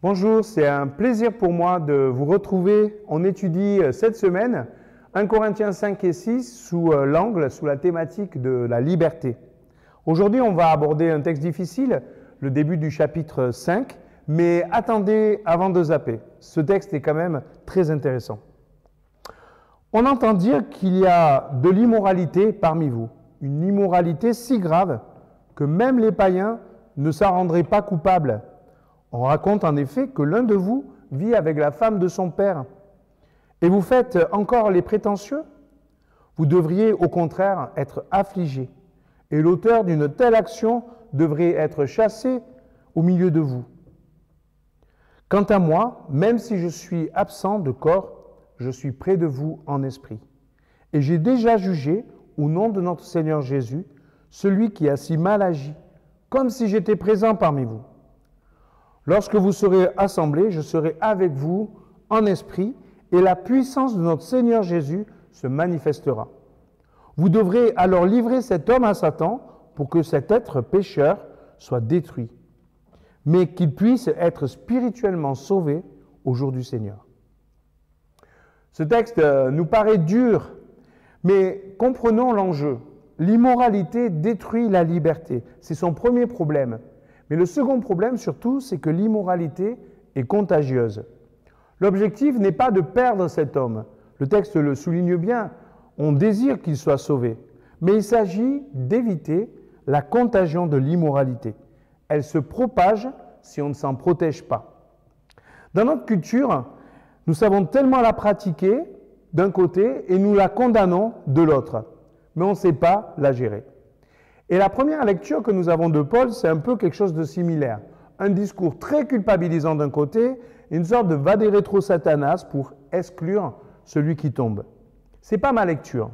Bonjour, c'est un plaisir pour moi de vous retrouver. On étudie euh, cette semaine 1 Corinthiens 5 et 6 sous euh, l'angle, sous la thématique de la liberté. Aujourd'hui, on va aborder un texte difficile, le début du chapitre 5, mais attendez avant de zapper. Ce texte est quand même très intéressant. On entend dire qu'il y a de l'immoralité parmi vous, une immoralité si grave que même les païens ne s'en rendraient pas coupables. On raconte en effet que l'un de vous vit avec la femme de son père. Et vous faites encore les prétentieux? Vous devriez au contraire être affligé. Et l'auteur d'une telle action devrait être chassé au milieu de vous. Quant à moi, même si je suis absent de corps, je suis près de vous en esprit. Et j'ai déjà jugé, au nom de notre Seigneur Jésus, celui qui a si mal agi, comme si j'étais présent parmi vous. Lorsque vous serez assemblés, je serai avec vous en esprit, et la puissance de notre Seigneur Jésus se manifestera. Vous devrez alors livrer cet homme à Satan pour que cet être pécheur soit détruit, mais qu'il puisse être spirituellement sauvé au jour du Seigneur. Ce texte euh, nous paraît dur, mais comprenons l'enjeu. L'immoralité détruit la liberté. C'est son premier problème. Mais le second problème surtout, c'est que l'immoralité est contagieuse. L'objectif n'est pas de perdre cet homme. Le texte le souligne bien. On désire qu'il soit sauvé. Mais il s'agit d'éviter la contagion de l'immoralité. Elle se propage si on ne s'en protège pas. Dans notre culture, nous savons tellement la pratiquer d'un côté et nous la condamnons de l'autre, mais on ne sait pas la gérer. Et la première lecture que nous avons de Paul, c'est un peu quelque chose de similaire. Un discours très culpabilisant d'un côté, une sorte de va des rétro satanas pour exclure celui qui tombe. C'est pas ma lecture.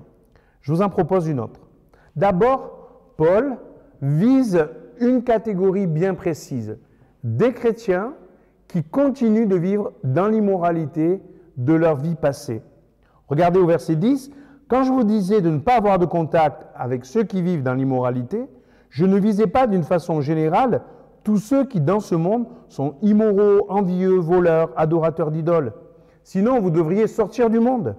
Je vous en propose une autre. D'abord, Paul vise une catégorie bien précise, des chrétiens qui continuent de vivre dans l'immoralité de leur vie passée. Regardez au verset 10, quand je vous disais de ne pas avoir de contact avec ceux qui vivent dans l'immoralité, je ne visais pas d'une façon générale tous ceux qui dans ce monde sont immoraux, envieux, voleurs, adorateurs d'idoles. Sinon, vous devriez sortir du monde.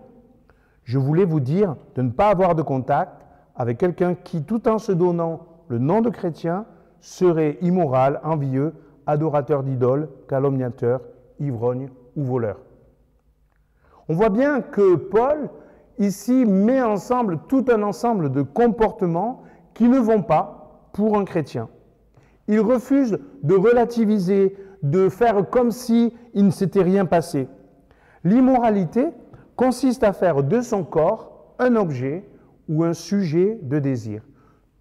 Je voulais vous dire de ne pas avoir de contact avec quelqu'un qui, tout en se donnant le nom de chrétien, serait immoral, envieux, adorateur d'idoles, calomniateur, ivrogne ou voleur. On voit bien que Paul, ici, met ensemble tout un ensemble de comportements qui ne vont pas pour un chrétien. Il refuse de relativiser, de faire comme si il ne s'était rien passé. L'immoralité consiste à faire de son corps un objet ou un sujet de désir.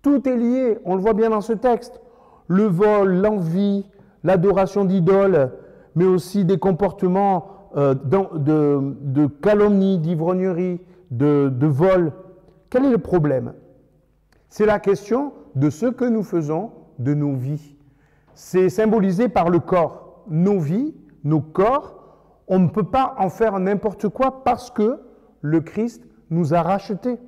Tout est lié, on le voit bien dans ce texte. Le vol, l'envie, l'adoration d'idoles, mais aussi des comportements euh, de, calomnie, d'ivrognerie, de, vol. Quel est le problème? C'est la question de ce que nous faisons de nos vies. C'est symbolisé par le corps. Nos vies, nos corps, on ne peut pas en faire n'importe quoi parce que le Christ nous a rachetés.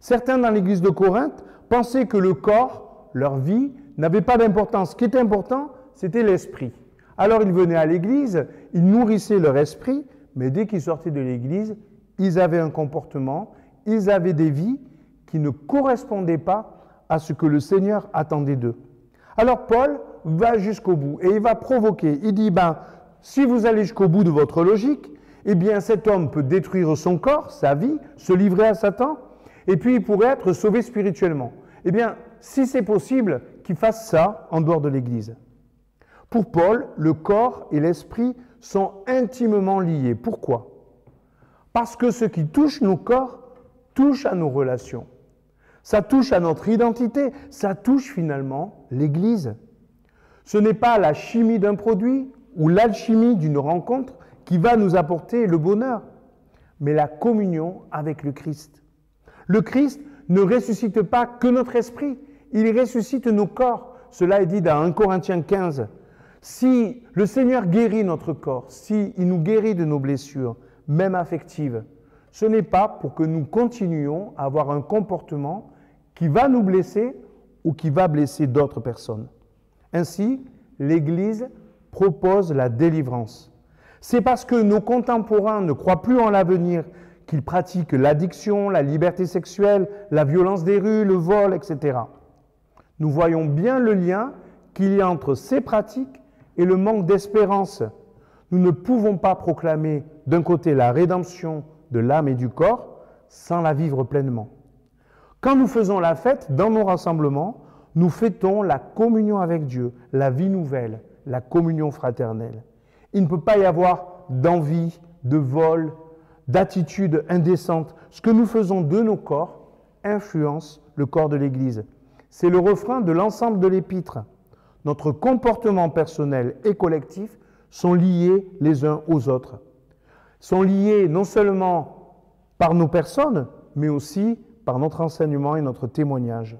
Certains dans l'église de Corinthe pensaient que le corps, leur vie, n'avait pas d'importance. Ce qui est important, c'était l'esprit. Alors ils venaient à l'église, ils nourrissaient leur esprit, mais dès qu'ils sortaient de l'église, ils avaient un comportement, ils avaient des vies qui ne correspondaient pas à ce que le Seigneur attendait d'eux. Alors Paul va jusqu'au bout et il va provoquer. Il dit, ben, si vous allez jusqu'au bout de votre logique, eh bien cet homme peut détruire son corps, sa vie, se livrer à Satan, et puis il pourrait être sauvé spirituellement. Eh bien, si c'est possible, qu'il fasse ça en dehors de l'Église. Pour Paul, le corps et l'esprit sont intimement liés. Pourquoi? Parce que ce qui touche nos corps touche à nos relations. Ça touche à notre identité, ça touche finalement l'Église. Ce n'est pas la chimie d'un produit ou l'alchimie d'une rencontre qui va nous apporter le bonheur, mais la communion avec le Christ. Le Christ ne ressuscite pas que notre esprit, il ressuscite nos corps. Cela est dit dans 1 Corinthiens 15. Si le Seigneur guérit notre corps, si il nous guérit de nos blessures, même affectives, ce n'est pas pour que nous continuions à avoir un comportement qui va nous blesser ou qui va blesser d'autres personnes. Ainsi, l'Église propose la délivrance. C'est parce que nos contemporains ne croient plus en l'avenir qu'ils pratiquent l'addiction, la liberté sexuelle, la violence des rues, le vol, etc. Nous voyons bien le lien qu'il y a entre ces pratiques et le manque d'espérance. Nous ne pouvons pas proclamer d'un côté la rédemption de l'âme et du corps sans la vivre pleinement. Quand nous faisons la fête dans nos rassemblements, nous fêtons la communion avec Dieu, la vie nouvelle, la communion fraternelle. Il ne peut pas y avoir d'envie, de vol, d'attitude indécente. Ce que nous faisons de nos corps influence le corps de l'Église. C'est le refrain de l'ensemble de l'épître. Notre comportement personnel et collectif sont liés les uns aux autres. Sont liés non seulement par nos personnes, mais aussi par notre enseignement et notre témoignage.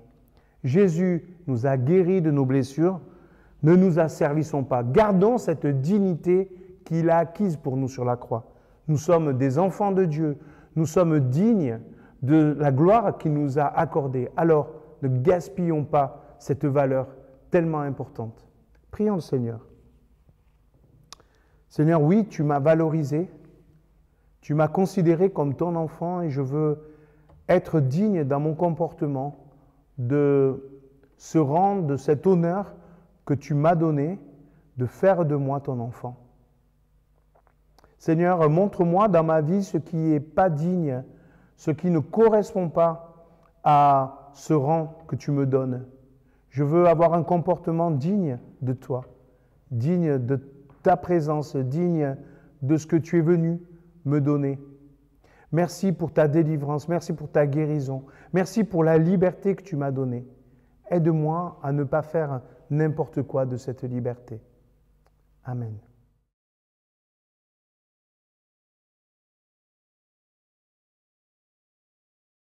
Jésus nous a guéris de nos blessures, ne nous asservissons pas. Gardons cette dignité qu'il a acquise pour nous sur la croix. Nous sommes des enfants de Dieu, nous sommes dignes de la gloire qu'il nous a accordée. Alors, ne gaspillons pas cette valeur tellement importante. Prions le Seigneur. Seigneur, oui, tu m'as valorisé, tu m'as considéré comme ton enfant et je veux être digne dans mon comportement de ce rang, de cet honneur que tu m'as donné de faire de moi ton enfant. Seigneur, montre-moi dans ma vie ce qui n'est pas digne, ce qui ne correspond pas à ce rang que tu me donnes. Je veux avoir un comportement digne de toi, digne de ta présence, digne de ce que tu es venu me donner. Merci pour ta délivrance, merci pour ta guérison, merci pour la liberté que tu m'as donnée. Aide-moi à ne pas faire n'importe quoi de cette liberté. Amen.